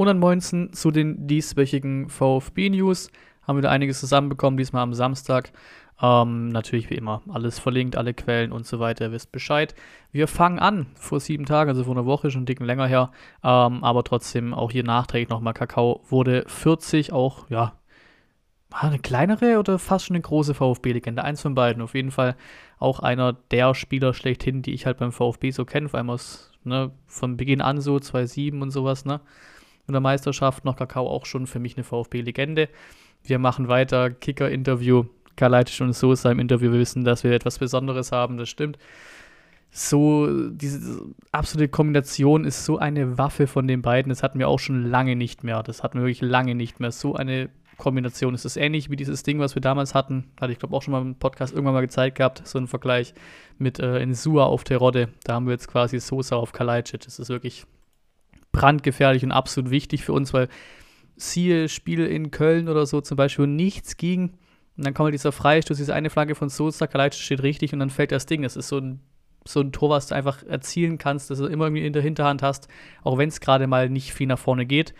Und ansonsten zu den dieswöchigen VfB-News haben wir da einiges zusammenbekommen, diesmal am Samstag. Ähm, natürlich wie immer alles verlinkt, alle Quellen und so weiter, ihr wisst Bescheid. Wir fangen an vor sieben Tagen, also vor einer Woche, schon dicken länger her. Ähm, aber trotzdem auch hier nachträglich nochmal Kakao wurde 40, auch ja, eine kleinere oder fast schon eine große VfB-Legende. Eins von beiden. Auf jeden Fall auch einer der Spieler schlechthin, die ich halt beim VfB so kenne, vor allem aus, ne, von Beginn an so, 2-7 und sowas, ne. In der Meisterschaft noch Kakao auch schon für mich eine VfB-Legende. Wir machen weiter, Kicker-Interview Kalajdzic und Sosa im Interview wissen, dass wir etwas Besonderes haben, das stimmt. So, diese absolute Kombination ist so eine Waffe von den beiden. Das hatten wir auch schon lange nicht mehr. Das hatten wir wirklich lange nicht mehr. So eine Kombination. Es ist ähnlich wie dieses Ding, was wir damals hatten. Hatte ich, glaube auch schon mal im Podcast irgendwann mal gezeigt gehabt. So ein Vergleich mit äh, Insua auf Terodde. Da haben wir jetzt quasi Sosa auf Kalajdzic. Das ist wirklich brandgefährlich und absolut wichtig für uns, weil siehe Spiel in Köln oder so zum Beispiel nichts ging und dann kommt halt dieser Freistoß, diese eine Flagge von Sosa, Kalajdzic steht richtig und dann fällt das Ding. Es ist so ein, so ein Tor, was du einfach erzielen kannst, das du immer irgendwie in der Hinterhand hast, auch wenn es gerade mal nicht viel nach vorne geht.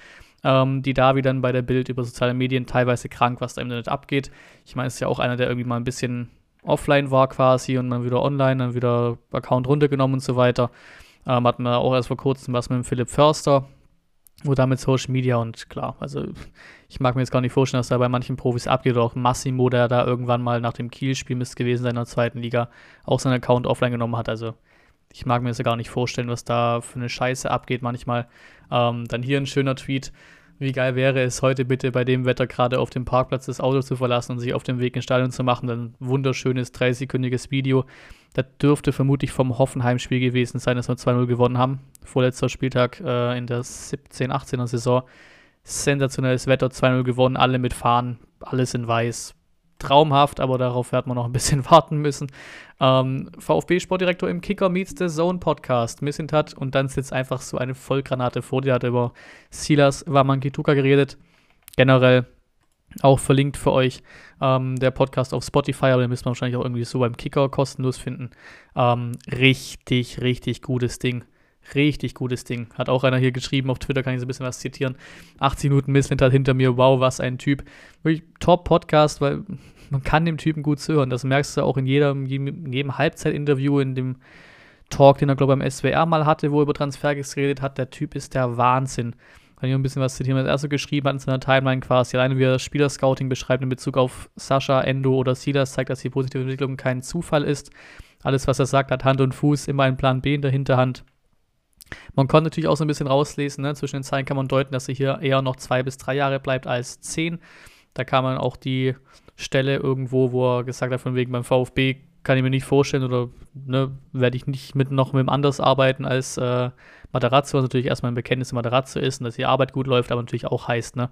Ähm, die Davi dann bei der Bild über soziale Medien teilweise krank, was da im Internet abgeht. Ich meine, es ist ja auch einer, der irgendwie mal ein bisschen offline war quasi und dann wieder online, dann wieder Account runtergenommen und so weiter. Ähm, hatten wir auch erst vor kurzem was mit dem Philipp Förster, oder mit Social Media und klar, also ich mag mir jetzt gar nicht vorstellen, dass da bei manchen Profis abgeht auch Massimo, der da irgendwann mal nach dem Kiel-Spiel müsste gewesen sein in der zweiten Liga, auch seinen Account offline genommen hat. Also ich mag mir das ja gar nicht vorstellen, was da für eine Scheiße abgeht manchmal. Ähm, dann hier ein schöner Tweet. Wie geil wäre es heute bitte bei dem Wetter gerade auf dem Parkplatz das Auto zu verlassen und sich auf dem Weg ins Stadion zu machen. Dann wunderschönes 30-sekündiges Video. Das dürfte vermutlich vom Hoffenheim-Spiel gewesen sein, dass wir 2-0 gewonnen haben. Vorletzter Spieltag äh, in der 17-18er Saison. Sensationelles Wetter, 2-0 gewonnen, alle mit Fahnen, alles in weiß traumhaft, aber darauf werden wir noch ein bisschen warten müssen. Ähm, VfB-Sportdirektor im Kicker Meets the Zone Podcast, Missintat, und dann sitzt einfach so eine Vollgranate vor dir, hat über Silas Wamankituka geredet. Generell auch verlinkt für euch ähm, der Podcast auf Spotify, aber den müssen wir wahrscheinlich auch irgendwie so beim Kicker kostenlos finden. Ähm, richtig, richtig gutes Ding. Richtig gutes Ding. Hat auch einer hier geschrieben auf Twitter, kann ich so ein bisschen was zitieren. 80 Minuten Missland hat hinter mir. Wow, was ein Typ. Wirklich Top-Podcast, weil man kann dem Typen gut zuhören. Das merkst du auch in jedem, jedem Halbzeitinterview, in dem Talk, den er, glaube ich, beim SWR mal hatte, wo er über Transfer geredet hat. Der Typ ist der Wahnsinn. Ich noch ein bisschen was zitieren, was er so geschrieben hat in seiner Timeline quasi. Alleine wie er Spielerscouting beschreibt in Bezug auf Sascha, Endo oder Silas, zeigt, dass die positive Entwicklung kein Zufall ist. Alles, was er sagt, hat Hand und Fuß, immer ein Plan B in der Hinterhand. Man konnte natürlich auch so ein bisschen rauslesen, ne? zwischen den Zeilen kann man deuten, dass sie hier eher noch zwei bis drei Jahre bleibt als zehn. Da kam man auch die Stelle irgendwo, wo er gesagt hat, von wegen beim VfB kann ich mir nicht vorstellen oder ne, werde ich nicht mit noch mit dem anders arbeiten als äh, Matarazzo, was natürlich erstmal ein Bekenntnis Matarazzo ist und dass die Arbeit gut läuft, aber natürlich auch heißt, ne,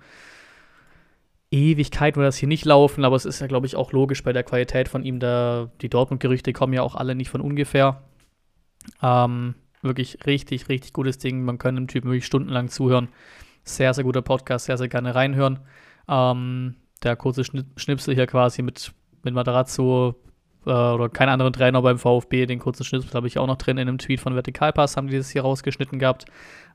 Ewigkeit wird das hier nicht laufen, aber es ist ja, glaube ich, auch logisch bei der Qualität von ihm. Da, die Dortmund-Gerüchte kommen ja auch alle nicht von ungefähr. Ähm, Wirklich richtig, richtig gutes Ding. Man kann dem Typen wirklich stundenlang zuhören. Sehr, sehr guter Podcast, sehr, sehr gerne reinhören. Ähm, der kurze Schnipsel hier quasi mit, mit Materazzo äh, oder kein anderen Trainer beim VfB. Den kurzen Schnipsel habe ich auch noch drin in einem Tweet von Vertikalpass, haben die das hier rausgeschnitten gehabt.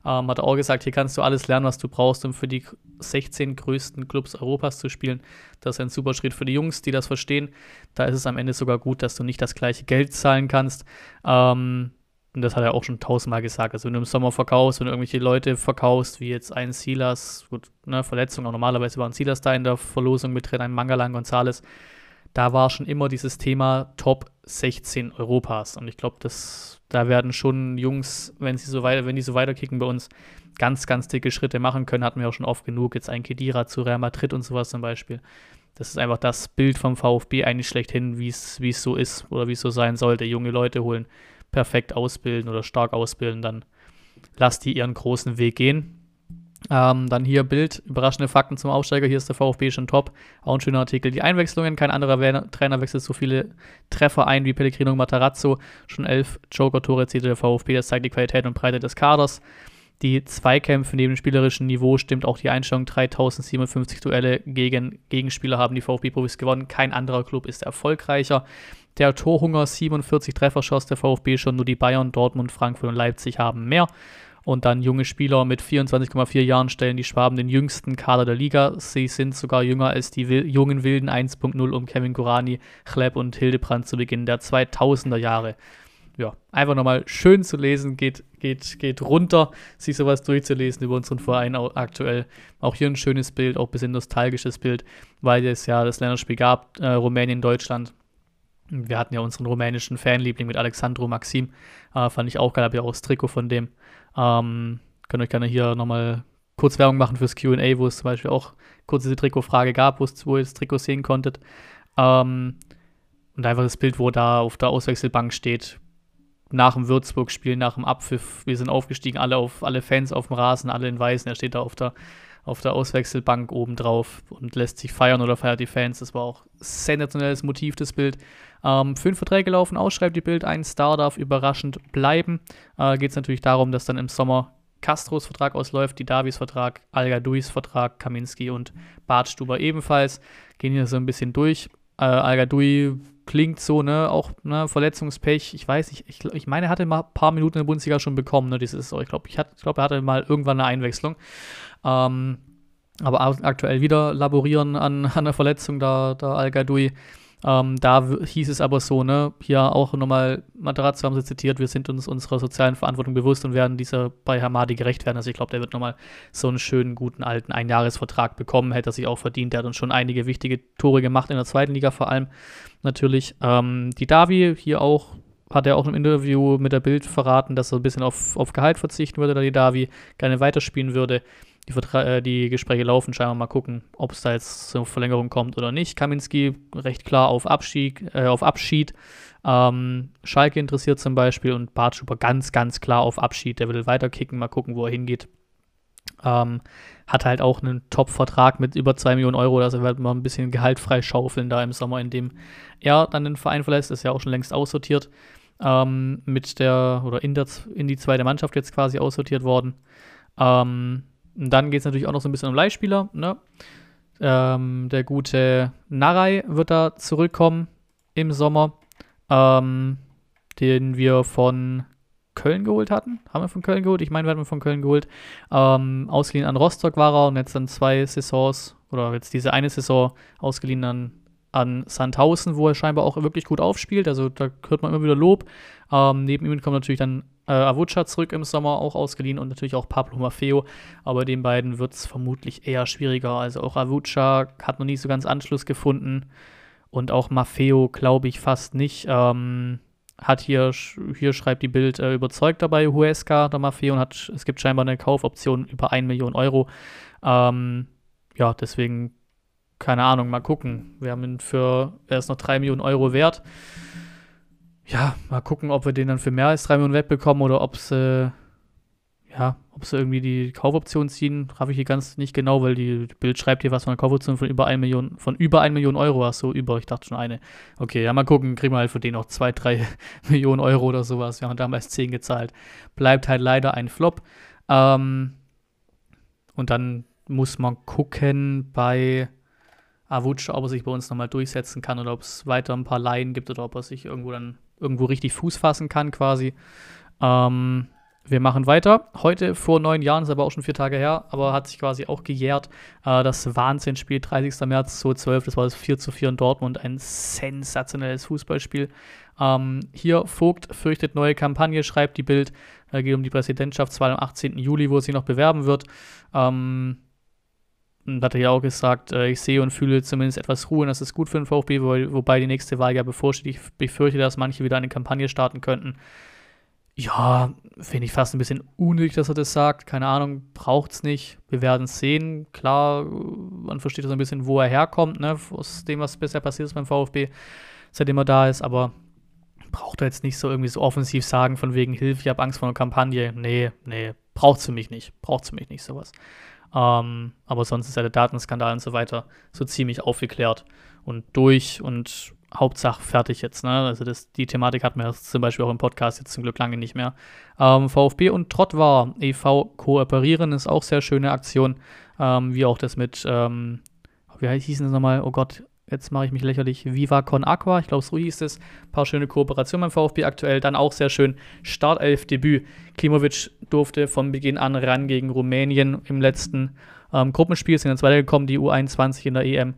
Ähm, hat auch gesagt, hier kannst du alles lernen, was du brauchst, um für die 16 größten Clubs Europas zu spielen. Das ist ein super Schritt für die Jungs, die das verstehen. Da ist es am Ende sogar gut, dass du nicht das gleiche Geld zahlen kannst. Ähm, und das hat er auch schon tausendmal gesagt. Also wenn du im Sommer verkaufst, wenn du irgendwelche Leute verkaufst, wie jetzt ein Silas, gut, ne, Verletzung, auch normalerweise war ein Silas da in der Verlosung mit drin, ein Mangalan Gonzales, da war schon immer dieses Thema Top 16 Europas. Und ich glaube, da werden schon Jungs, wenn sie so weiter, wenn die so weiterkicken bei uns, ganz, ganz dicke Schritte machen können. Hatten wir auch schon oft genug. Jetzt ein Kedira zu Real Madrid und sowas zum Beispiel. Das ist einfach das Bild vom VfB eigentlich schlechthin, wie es so ist oder wie es so sein sollte. Junge Leute holen perfekt ausbilden oder stark ausbilden, dann lasst die ihren großen Weg gehen. Ähm, dann hier Bild, überraschende Fakten zum Aufsteiger. Hier ist der VfB schon top. Auch ein schöner Artikel. Die Einwechslungen, kein anderer Trainer wechselt so viele Treffer ein wie Pellegrino und Matarazzo. Schon elf Joker-Tore erzielte der VfB. Das zeigt die Qualität und Breite des Kaders. Die Zweikämpfe neben dem spielerischen Niveau stimmt auch die Einstellung. 3057 Duelle gegen Gegenspieler haben die VfB-Profis gewonnen. Kein anderer Club ist erfolgreicher. Der Torhunger 47 Treffer schoss der VfB schon, nur die Bayern, Dortmund, Frankfurt und Leipzig haben mehr. Und dann junge Spieler mit 24,4 Jahren stellen die Schwaben den jüngsten Kader der Liga. Sie sind sogar jünger als die Wil jungen Wilden 1.0 um Kevin Kurani, Chleb und Hildebrand zu Beginn der 2000er Jahre. Ja, einfach nochmal schön zu lesen, geht, geht, geht runter, sich sowas durchzulesen über unseren Verein aktuell. Auch hier ein schönes Bild, auch ein bisschen nostalgisches Bild, weil es ja das Länderspiel gab, äh, Rumänien, Deutschland. Wir hatten ja unseren rumänischen Fanliebling mit Alexandru Maxim. Äh, fand ich auch geil, habe ja auch das Trikot von dem. Ähm, könnt euch gerne hier nochmal kurz Werbung machen fürs QA, wo es zum Beispiel auch kurz diese Trikotfrage gab, wo ihr das Trikot sehen konntet. Ähm, und einfach das Bild, wo da auf der Auswechselbank steht, nach dem Würzburg-Spiel, nach dem Abpfiff, wir sind aufgestiegen, alle auf alle Fans auf dem Rasen, alle in Weißen. Er steht da auf der, auf der Auswechselbank oben drauf und lässt sich feiern oder feiert die Fans. Das war auch sensationelles Motiv, das Bild. Ähm, fünf Verträge laufen aus, schreibt die Bild, ein Star darf überraschend bleiben. Äh, Geht es natürlich darum, dass dann im Sommer Castros Vertrag ausläuft, die Davis Vertrag, Alga Duis Vertrag, Kaminski und Bartstuber ebenfalls. Gehen hier so ein bisschen durch. Äh, Alga Dui klingt so, ne, auch ne, Verletzungspech. Ich weiß nicht, ich, ich meine, er hatte mal ein paar Minuten in der Bundesliga schon bekommen, ne, dieses, ich glaube, ich, ich glaub, er hatte mal irgendwann eine Einwechslung. Ähm, aber aktuell wieder laborieren an, an der Verletzung, da, da Al-Gadoui. Ähm, da hieß es aber so, ne, hier auch nochmal, Materazzo haben sie zitiert, wir sind uns unserer sozialen Verantwortung bewusst und werden dieser bei Hamadi gerecht werden. Also ich glaube, der wird nochmal so einen schönen, guten, alten Einjahresvertrag bekommen, hätte er sich auch verdient. Der hat uns schon einige wichtige Tore gemacht in der zweiten Liga vor allem, natürlich. Ähm, die Davi hier auch hat er auch im Interview mit der Bild verraten, dass er ein bisschen auf, auf Gehalt verzichten würde, da die Davi gerne weiterspielen würde. Die, äh, die Gespräche laufen, scheinbar mal gucken, ob es da jetzt zur Verlängerung kommt oder nicht. Kaminski recht klar auf Abschied. Äh, auf Abschied. Ähm, Schalke interessiert zum Beispiel und Bartschuber ganz, ganz klar auf Abschied. Der will weiter kicken, mal gucken, wo er hingeht. Ähm, hat halt auch einen Top-Vertrag mit über 2 Millionen Euro, dass er wird mal ein bisschen Gehalt frei schaufeln da im Sommer, in dem er dann den Verein verlässt, ist ja auch schon längst aussortiert. Ähm, mit der, oder in, der, in die zweite Mannschaft jetzt quasi aussortiert worden. Ähm, und dann geht es natürlich auch noch so ein bisschen um Leihspieler. Ne? Ähm, der gute Narei wird da zurückkommen im Sommer, ähm, den wir von Köln geholt hatten. Haben wir von Köln geholt? Ich meine, wir hatten von Köln geholt. Ähm, ausgeliehen an Rostock war er und jetzt dann zwei Saisons oder jetzt diese eine Saison ausgeliehen an, an Sandhausen, wo er scheinbar auch wirklich gut aufspielt. Also da hört man immer wieder Lob. Ähm, neben ihm kommt natürlich dann äh, Avucha zurück im Sommer, auch ausgeliehen und natürlich auch Pablo Maffeo. Aber den beiden wird es vermutlich eher schwieriger. Also auch Avucha hat noch nicht so ganz Anschluss gefunden. Und auch Maffeo glaube ich fast nicht. Ähm, hat hier, hier schreibt die Bild, äh, überzeugt dabei Huesca, der Maffeo, und hat, es gibt scheinbar eine Kaufoption über 1 Million Euro. Ähm, ja, deswegen, keine Ahnung, mal gucken. Wir haben ihn für, er ist noch 3 Millionen Euro wert ja, mal gucken, ob wir den dann für mehr als 3 Millionen wegbekommen oder ob sie, ja, ob sie irgendwie die Kaufoption ziehen, habe ich hier ganz nicht genau, weil die Bild schreibt hier was von einer Kaufoption von über 1 Million, von über 1 Million Euro, ach so, über, ich dachte schon eine. Okay, ja, mal gucken, kriegen wir halt für den noch 2, 3 Millionen Euro oder sowas. Wir haben damals 10 gezahlt. Bleibt halt leider ein Flop. Ähm, und dann muss man gucken bei Avuc, ob er sich bei uns nochmal durchsetzen kann oder ob es weiter ein paar Laien gibt oder ob er sich irgendwo dann irgendwo richtig Fuß fassen kann quasi. Ähm, wir machen weiter. Heute vor neun Jahren, ist aber auch schon vier Tage her, aber hat sich quasi auch gejährt. Äh, das Wahnsinnsspiel, 30. März 2012, das war das 4 zu 4 in Dortmund, ein sensationelles Fußballspiel. Ähm, hier Vogt fürchtet neue Kampagne, schreibt die Bild. Äh, geht um die Präsidentschaftswahl am 18. Juli, wo er sich noch bewerben wird. Ähm, und hat er ja auch gesagt, äh, ich sehe und fühle zumindest etwas Ruhe und das ist gut für den VfB, wo, wobei die nächste Wahl ja bevorsteht. Ich befürchte, dass manche wieder eine Kampagne starten könnten. Ja, finde ich fast ein bisschen unnötig, dass er das sagt. Keine Ahnung, braucht es nicht. Wir werden es sehen. Klar, man versteht so ein bisschen, wo er herkommt, ne, aus dem, was bisher passiert ist beim VfB, seitdem er da ist, aber braucht er jetzt nicht so irgendwie so offensiv sagen, von wegen Hilfe, ich habe Angst vor einer Kampagne. Nee, nee, braucht es für mich nicht. Braucht es für mich nicht, sowas. Ähm, aber sonst ist ja der Datenskandal und so weiter so ziemlich aufgeklärt und durch und Hauptsache fertig jetzt. Ne? Also das, die Thematik hatten wir zum Beispiel auch im Podcast jetzt zum Glück lange nicht mehr. Ähm, VfB und Trottwar e.V. kooperieren ist auch sehr schöne Aktion. Ähm, wie auch das mit, ähm, wie hieß das nochmal? Oh Gott, jetzt mache ich mich lächerlich, Viva Con Aqua, ich glaube, so hieß es. Ein paar schöne Kooperationen beim VfB aktuell. Dann auch sehr schön Startelf-Debüt. Klimovic durfte von Beginn an ran gegen Rumänien im letzten ähm, Gruppenspiel, sind jetzt weitergekommen, die U21 in der EM.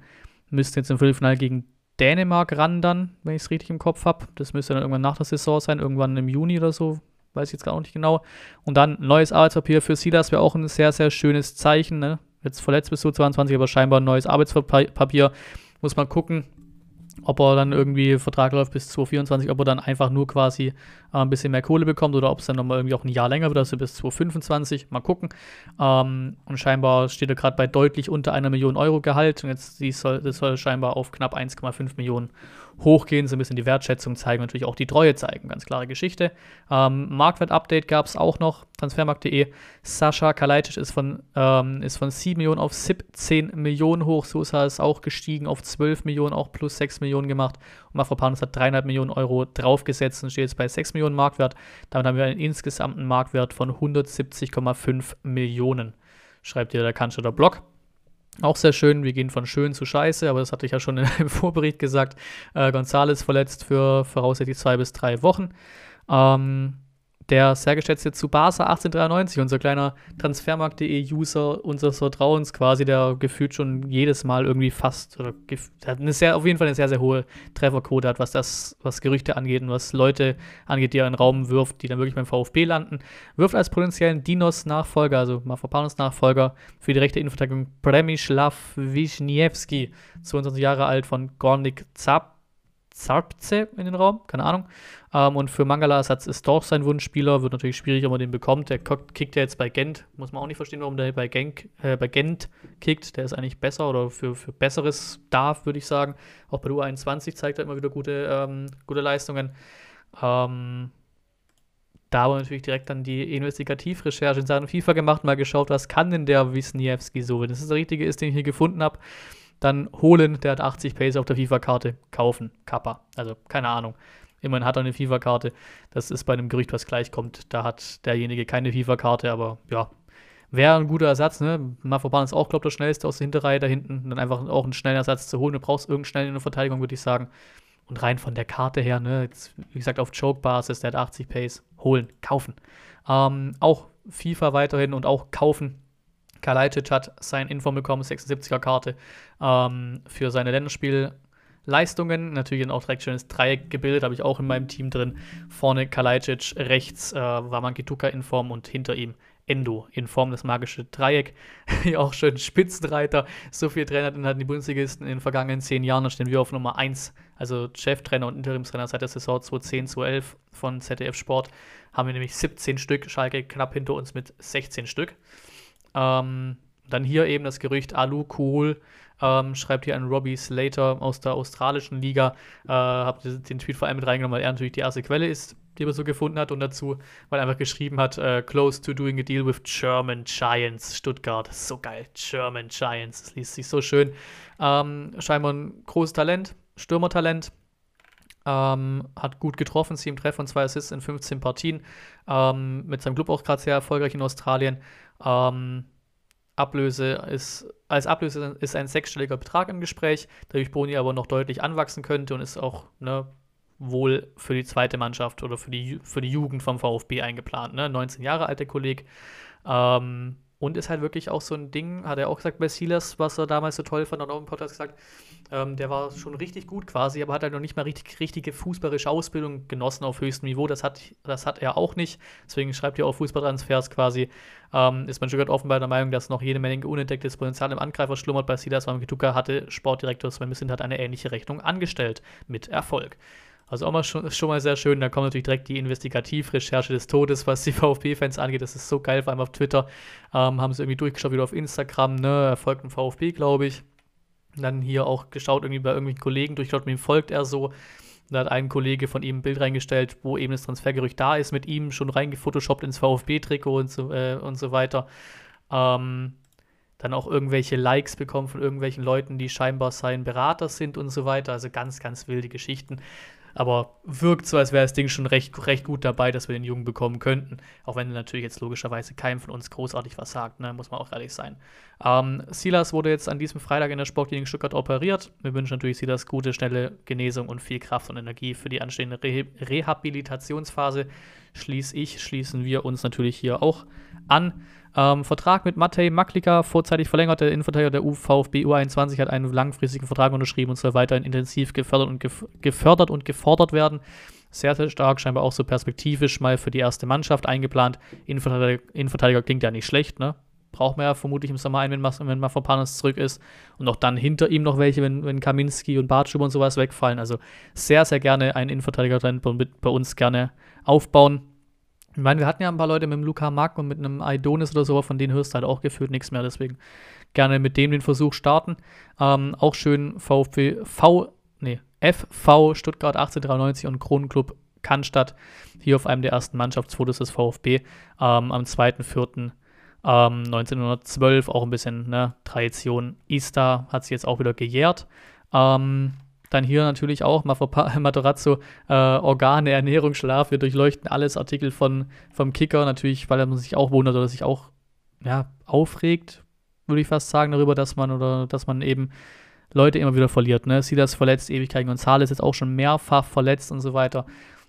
Müssten jetzt im Viertelfinale gegen Dänemark ran dann, wenn ich es richtig im Kopf habe. Das müsste dann irgendwann nach der Saison sein, irgendwann im Juni oder so, weiß ich jetzt gar nicht genau. Und dann neues Arbeitspapier für Silas wäre auch ein sehr, sehr schönes Zeichen. Ne? Jetzt verletzt bis zu 22, aber scheinbar ein neues Arbeitspapier. Muss man gucken, ob er dann irgendwie Vertrag läuft bis 2024, ob er dann einfach nur quasi äh, ein bisschen mehr Kohle bekommt oder ob es dann nochmal irgendwie auch ein Jahr länger wird, also bis 2025. Mal gucken. Ähm, und scheinbar steht er gerade bei deutlich unter einer Million Euro Gehalt und jetzt soll, das soll scheinbar auf knapp 1,5 Millionen hochgehen, so ein bisschen die Wertschätzung zeigen, natürlich auch die Treue zeigen. Ganz klare Geschichte. Ähm, Marktwert-Update gab es auch noch, transfermarkt.de. Sascha Kalajdzic ist von, ähm, ist von 7 Millionen auf 17 Millionen hoch. Sosa ist auch gestiegen auf 12 Millionen, auch plus 6 Millionen gemacht. Und Mafropanus hat 3,5 Millionen Euro draufgesetzt und steht jetzt bei 6 Millionen Marktwert. Damit haben wir einen insgesamten Marktwert von 170,5 Millionen. Schreibt ihr der Cannstatter Blog. Auch sehr schön, wir gehen von schön zu scheiße, aber das hatte ich ja schon im Vorbericht gesagt. Äh, Gonzales verletzt für voraussichtlich zwei bis drei Wochen. Ähm, der sehr geschätzte Tsubasa 1893, unser kleiner Transfermarkt.de-User unseres Vertrauens quasi, der gefühlt schon jedes Mal irgendwie fast, oder hat eine sehr, auf jeden Fall eine sehr, sehr hohe Trefferquote hat, was das, was Gerüchte angeht und was Leute angeht, die er in den Raum wirft, die dann wirklich beim VfB landen. Wirft als potenziellen Dinos-Nachfolger, also Mafropanos-Nachfolger für die rechte Innenverteidigung Premislav Wisniewski, 22 Jahre alt von Gornik Zap Zarpze in den Raum, keine Ahnung. Ähm, und für Mangala-Ersatz ist doch sein Wunschspieler. Wird natürlich schwierig, ob man den bekommt. Der kickt ja jetzt bei Gent. Muss man auch nicht verstehen, warum der bei, Genk, äh, bei Gent kickt. Der ist eigentlich besser oder für, für Besseres darf, würde ich sagen. Auch bei der U21 zeigt er immer wieder gute, ähm, gute Leistungen. Ähm, da haben wir natürlich direkt dann die Investigativrecherche in Sachen FIFA gemacht, mal geschaut, was kann denn der Wisniewski so, wenn das das Richtige ist, den ich hier gefunden habe dann holen, der hat 80 Pace auf der FIFA-Karte, kaufen, Kappa. Also keine Ahnung. Immerhin hat er eine FIFA-Karte. Das ist bei einem Gerücht, was gleich kommt. Da hat derjenige keine FIFA-Karte, aber ja, wäre ein guter Ersatz. Ne? Mafropan ist auch, glaube ich, der schnellste aus der Hinterreihe da hinten. dann einfach auch einen schnellen Ersatz zu holen. Du brauchst irgendeinen schnell in der Verteidigung, würde ich sagen. Und rein von der Karte her, ne, jetzt, wie gesagt, auf Choke-Basis, der hat 80 Pace. Holen, kaufen. Ähm, auch FIFA weiterhin und auch kaufen Kalajdzic hat sein Inform bekommen, 76er Karte ähm, für seine Länderspielleistungen. Natürlich auch direkt schönes Dreieck gebildet, habe ich auch in meinem Team drin. Vorne Kalajdzic, rechts äh, Wamankituka in Form und hinter ihm Endo in Form des magischen Dreieck. auch schön Spitzenreiter. So viele Trainer hatten die Bundesligisten in den vergangenen zehn Jahren. Da stehen wir auf Nummer 1. Also Cheftrainer und Interimstrainer seit der Saison 2010, 2011 von ZDF Sport. Haben wir nämlich 17 Stück. Schalke knapp hinter uns mit 16 Stück. Ähm, dann hier eben das Gerücht Alu Cool. Ähm, schreibt hier ein Robbie Slater aus der australischen Liga. Äh, hab den Tweet vor allem mit reingenommen, weil er natürlich die erste Quelle ist, die er so gefunden hat. Und dazu, weil er einfach geschrieben hat: äh, Close to doing a deal with German Giants Stuttgart. So geil, German Giants. Das liest sich so schön. Ähm, scheinbar ein großes Talent, Stürmertalent. Ähm, hat gut getroffen, sieben Treffer und zwei Assists in 15 Partien. Ähm, mit seinem Club auch gerade sehr erfolgreich in Australien. Ähm, Ablöse ist, als Ablöse ist ein sechsstelliger Betrag im Gespräch, dadurch Boni aber noch deutlich anwachsen könnte und ist auch ne, wohl für die zweite Mannschaft oder für die, für die Jugend vom VfB eingeplant. Ne? 19 Jahre alt, der Kollege. Ähm, und ist halt wirklich auch so ein Ding, hat er auch gesagt bei Silas, was er damals so toll fand, hat auch im Podcast gesagt, ähm, der war schon richtig gut quasi, aber hat halt noch nicht mal richtig, richtige fußballerische Ausbildung genossen auf höchstem Niveau. Das hat, das hat er auch nicht. Deswegen schreibt er auch Fußballtransfers quasi. Ähm, ist man schon offenbar der Meinung, dass noch jede Menge unentdecktes Potenzial im Angreifer schlummert. Bei Silas Wamkituka hatte Sportdirektor Sven Missint hat eine ähnliche Rechnung angestellt. Mit Erfolg. Also auch mal schon, schon mal sehr schön. Da kommt natürlich direkt die Investigativrecherche des Todes, was die VfB-Fans angeht. Das ist so geil, vor allem auf Twitter. Ähm, haben sie irgendwie durchgeschaut, wieder auf Instagram, ne? Erfolgt ein VfB, glaube ich. dann hier auch geschaut, irgendwie bei irgendwelchen Kollegen, durchgeschaut, wem folgt er so. Da hat ein Kollege von ihm ein Bild reingestellt, wo eben das Transfergerücht da ist, mit ihm schon reingefotoshoppt ins VfB-Trikot und so, äh, und so weiter. Ähm, dann auch irgendwelche Likes bekommen von irgendwelchen Leuten, die scheinbar sein Berater sind und so weiter. Also ganz, ganz wilde Geschichten Aber wirkt so, als wäre das Ding schon recht, recht gut dabei, dass wir den Jungen bekommen könnten. Auch wenn natürlich jetzt logischerweise keinem von uns großartig was sagt, ne? muss man auch ehrlich sein. Ähm, Silas wurde jetzt an diesem Freitag in der Sportklinik Stuttgart operiert. Wir wünschen natürlich Silas gute, schnelle Genesung und viel Kraft und Energie für die anstehende Re Rehabilitationsphase. Schließe ich, schließen wir uns natürlich hier auch an. Ähm, Vertrag mit Matej Maklika, vorzeitig verlängert. Der Innenverteidiger der UVfB U21 hat einen langfristigen Vertrag unterschrieben und soll weiterhin intensiv gefördert und, gef gefördert und gefordert werden. Sehr, sehr stark, scheinbar auch so perspektivisch mal für die erste Mannschaft eingeplant. Innenverteidiger, Innenverteidiger klingt ja nicht schlecht, ne? Braucht man ja vermutlich im Sommer ein, wenn, wenn Panas zurück ist. Und auch dann hinter ihm noch welche, wenn, wenn Kaminski und Bartschub und sowas wegfallen. Also sehr, sehr gerne einen Innenverteidiger bei uns gerne aufbauen. Ich meine, wir hatten ja ein paar Leute mit dem Luca Mack und mit einem Aidonis oder so, von denen hörst du halt auch gefühlt nichts mehr. Deswegen gerne mit dem den Versuch starten. Ähm, auch schön VfB, V, nee, FV Stuttgart 1893 und Kronenclub Cannstatt hier auf einem der ersten Mannschaftsfotos des VfB ähm, am 2.4. Ähm, 1912, auch ein bisschen ne, Tradition. Ista hat sich jetzt auch wieder gejährt. Ähm, dann hier natürlich auch Materazzo, äh, Organe, Ernährung, Schlaf. Wir durchleuchten alles Artikel von, vom Kicker. Natürlich, weil er sich auch wundert oder sich auch ja, aufregt, würde ich fast sagen, darüber, dass man oder dass man eben Leute immer wieder verliert. Ne? Silas verletzt, Ewigkeit González jetzt auch schon mehrfach verletzt und so weiter.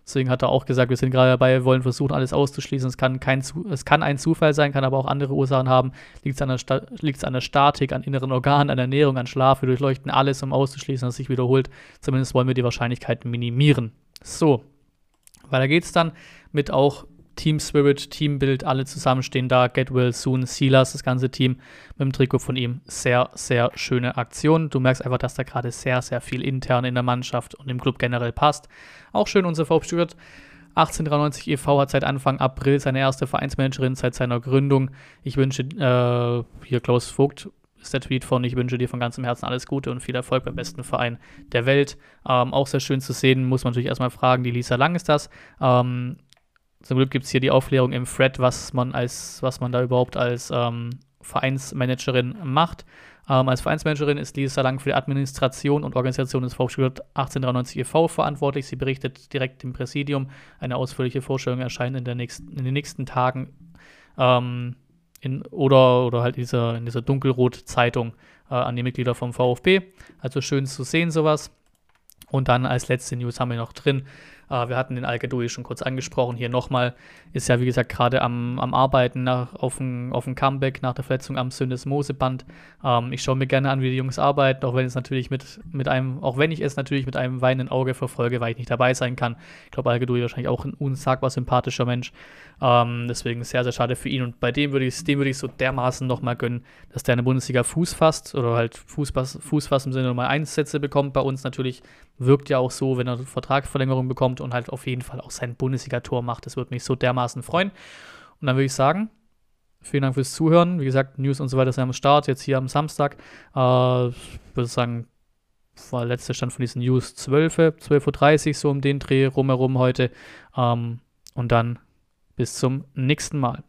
Deswegen hat er auch gesagt, wir sind gerade dabei, wollen versuchen, alles auszuschließen. Es kann, kein, es kann ein Zufall sein, kann aber auch andere Ursachen haben. Liegt es an, an, der Statik, an inneren Organen, an Ernährung, an Schlaf. Wir durchleuchten alles, um auszuschließen, dass es sich wiederholt. Zumindest wollen wir die Wahrscheinlichkeit minimieren. So, weiter geht's dann mit auch Team Spirit, Teambild, alle zusammenstehen da. Get Well Soon, Silas, das ganze Team mit dem Trikot von ihm. Sehr, sehr schöne Aktion. Du merkst einfach, dass da gerade sehr, sehr viel intern in der Mannschaft und im Club generell passt. Auch schön unser VfB Stuttgart. 1893 e.V. hat seit Anfang April seine erste Vereinsmanagerin seit seiner Gründung. Ich wünsche, äh, hier Klaus Vogt ist der Tweet von, ich wünsche dir von ganzem Herzen alles Gute und viel Erfolg beim besten Verein der Welt. Ähm, auch sehr schön zu sehen, muss man natürlich erstmal fragen, die Lisa Lang ist das. Ähm, zum Glück gibt es hier die Aufklärung im Thread, was man als, was man da überhaupt als ähm, Vereinsmanagerin macht. Ähm, als Vereinsmanagerin ist Lisa Lang für die Administration und Organisation des Volksschulrat 1893 e.V. verantwortlich. Sie berichtet direkt im Präsidium. Eine ausführliche Vorstellung erscheint in, der nächsten, in den nächsten Tagen ähm, in, oder, oder halt dieser, in dieser Dunkelrot-Zeitung äh, an die Mitglieder vom VfB. Also schön zu sehen, sowas. Und dann als letzte News haben wir noch drin, äh, wir hatten den al schon kurz angesprochen. Hier nochmal, ist ja wie gesagt gerade am, am Arbeiten nach, auf ein Comeback nach der Verletzung am Syndesmoseband. Ähm, ich schaue mir gerne an, wie die Jungs arbeiten, auch wenn es natürlich mit, mit einem, auch wenn ich es natürlich mit einem weinenden Auge verfolge, weil ich nicht dabei sein kann. Ich glaube, al wahrscheinlich auch ein unsagbar sympathischer Mensch. Ähm, deswegen sehr, sehr schade für ihn. Und bei dem würde ich dem würde ich so dermaßen nochmal gönnen, dass der in der Bundesliga Fuß fasst oder halt Fuß, Fuß fasst im Sinne Nummer Einsätze bekommt. Bei uns natürlich wirkt ja auch so, wenn er Vertragsverlängerung bekommt und halt auf jeden Fall auch sein Bundesliga-Tor macht. Das würde mich so dermaßen freuen. Und dann würde ich sagen, vielen Dank fürs Zuhören. Wie gesagt, News und so weiter sind am Start, jetzt hier am Samstag. Äh, ich würde sagen, war der letzte Stand von diesen News 12, 12.30 Uhr, so um den Dreh rumherum heute. Ähm, und dann bis zum nächsten Mal.